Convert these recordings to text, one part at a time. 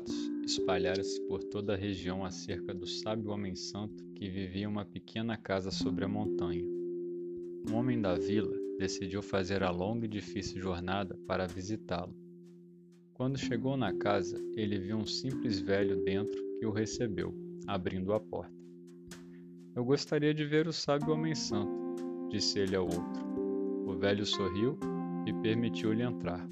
boatos espalharam-se por toda a região acerca do sábio homem santo que vivia em uma pequena casa sobre a montanha. Um homem da vila decidiu fazer a longa e difícil jornada para visitá-lo. Quando chegou na casa, ele viu um simples velho dentro que o recebeu, abrindo a porta. Eu gostaria de ver o sábio homem santo, disse ele ao outro. O velho sorriu e permitiu-lhe entrar.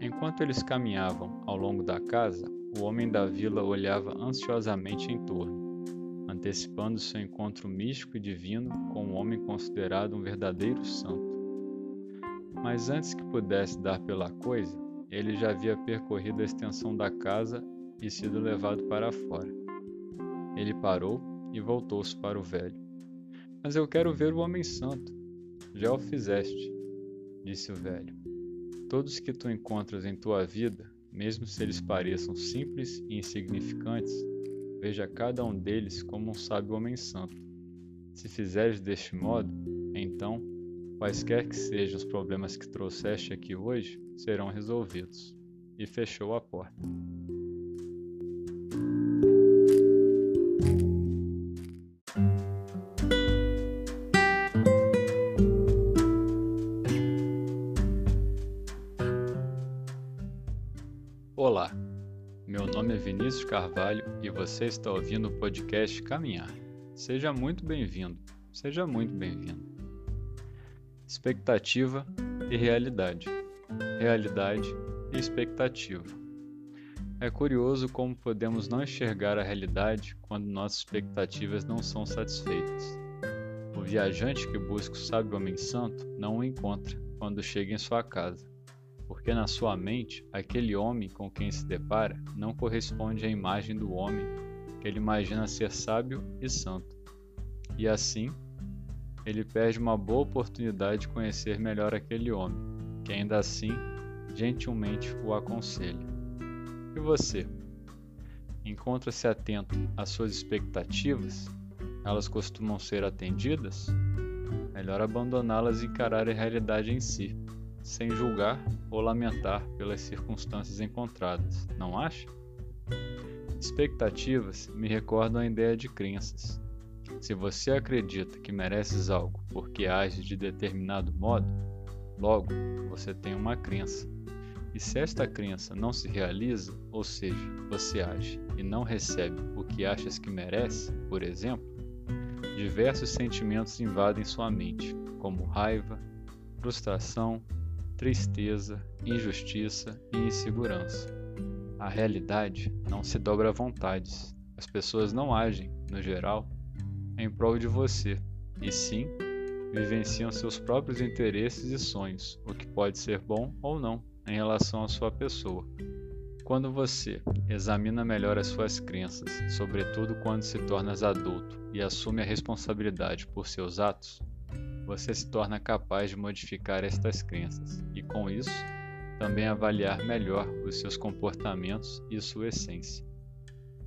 Enquanto eles caminhavam ao longo da casa, o homem da vila olhava ansiosamente em torno, antecipando seu encontro místico e divino com um homem considerado um verdadeiro santo. Mas antes que pudesse dar pela coisa, ele já havia percorrido a extensão da casa e sido levado para fora. Ele parou e voltou-se para o velho. Mas eu quero ver o homem santo. Já o fizeste, disse o velho. Todos que tu encontras em tua vida, mesmo se eles pareçam simples e insignificantes, veja cada um deles como um sábio homem santo. Se fizeres deste modo, então, quaisquer que sejam os problemas que trouxeste aqui hoje, serão resolvidos. E fechou a porta. Nome é Vinícius Carvalho e você está ouvindo o podcast Caminhar. Seja muito bem-vindo, seja muito bem-vindo. Expectativa e realidade, realidade e expectativa. É curioso como podemos não enxergar a realidade quando nossas expectativas não são satisfeitas. O viajante que busca o sábio homem santo não o encontra quando chega em sua casa porque na sua mente aquele homem com quem se depara não corresponde à imagem do homem que ele imagina ser sábio e santo. E assim, ele perde uma boa oportunidade de conhecer melhor aquele homem, que ainda assim gentilmente o aconselha. E você? Encontra-se atento às suas expectativas? Elas costumam ser atendidas? Melhor abandoná-las e encarar a realidade em si sem julgar ou lamentar pelas circunstâncias encontradas, não acha? Expectativas me recordam a ideia de crenças. Se você acredita que mereces algo porque age de determinado modo, logo você tem uma crença. E se esta crença não se realiza, ou seja, você age e não recebe o que achas que merece, por exemplo, diversos sentimentos invadem sua mente, como raiva, frustração, tristeza, injustiça e insegurança. A realidade não se dobra a vontades. As pessoas não agem, no geral, em prol de você, e sim vivenciam seus próprios interesses e sonhos, o que pode ser bom ou não em relação à sua pessoa. Quando você examina melhor as suas crenças, sobretudo quando se tornas adulto e assume a responsabilidade por seus atos, você se torna capaz de modificar estas crenças e, com isso, também avaliar melhor os seus comportamentos e sua essência.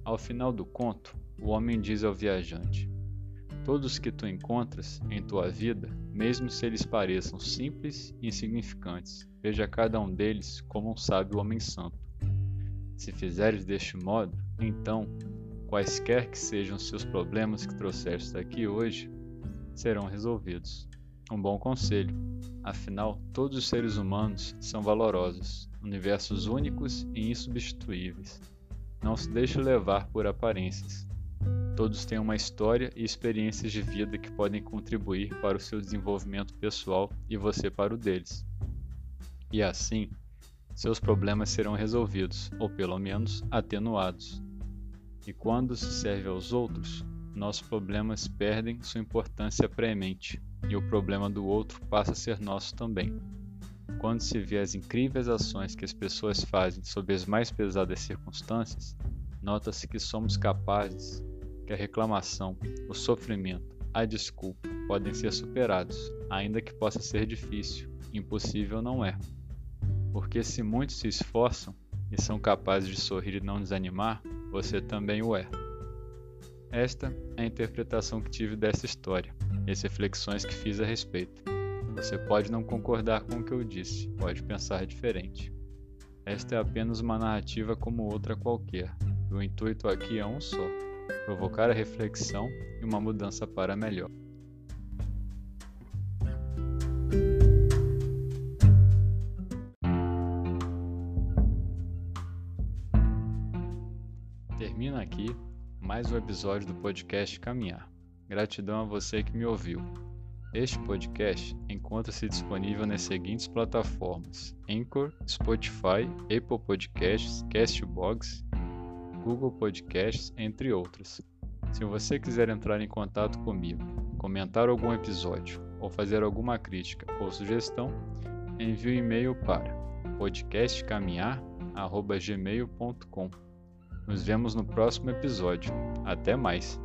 Ao final do conto, o homem diz ao viajante: Todos que tu encontras em tua vida, mesmo se eles pareçam simples e insignificantes, veja cada um deles como um sábio homem santo. Se fizeres deste modo, então, quaisquer que sejam os seus problemas que trouxeste aqui hoje, serão resolvidos. Um bom conselho. Afinal, todos os seres humanos são valorosos, universos únicos e insubstituíveis. Não se deixe levar por aparências. Todos têm uma história e experiências de vida que podem contribuir para o seu desenvolvimento pessoal e você para o deles. E assim, seus problemas serão resolvidos, ou pelo menos atenuados. E quando se serve aos outros, nossos problemas perdem sua importância premente e o problema do outro passa a ser nosso também. Quando se vê as incríveis ações que as pessoas fazem sob as mais pesadas circunstâncias, nota-se que somos capazes que a reclamação, o sofrimento, a desculpa podem ser superados, ainda que possa ser difícil, impossível não é. Porque se muitos se esforçam e são capazes de sorrir e não desanimar, você também o é. Esta é a interpretação que tive dessa história e as reflexões que fiz a respeito. Você pode não concordar com o que eu disse, pode pensar diferente. Esta é apenas uma narrativa como outra qualquer. O intuito aqui é um só: provocar a reflexão e uma mudança para melhor. Termina aqui mais um episódio do podcast Caminhar. Gratidão a você que me ouviu. Este podcast encontra-se disponível nas seguintes plataformas: Anchor, Spotify, Apple Podcasts, Castbox, Google Podcasts, entre outras. Se você quiser entrar em contato comigo, comentar algum episódio ou fazer alguma crítica ou sugestão, envie um e-mail para podcastcaminhar@gmail.com. Nos vemos no próximo episódio. Até mais!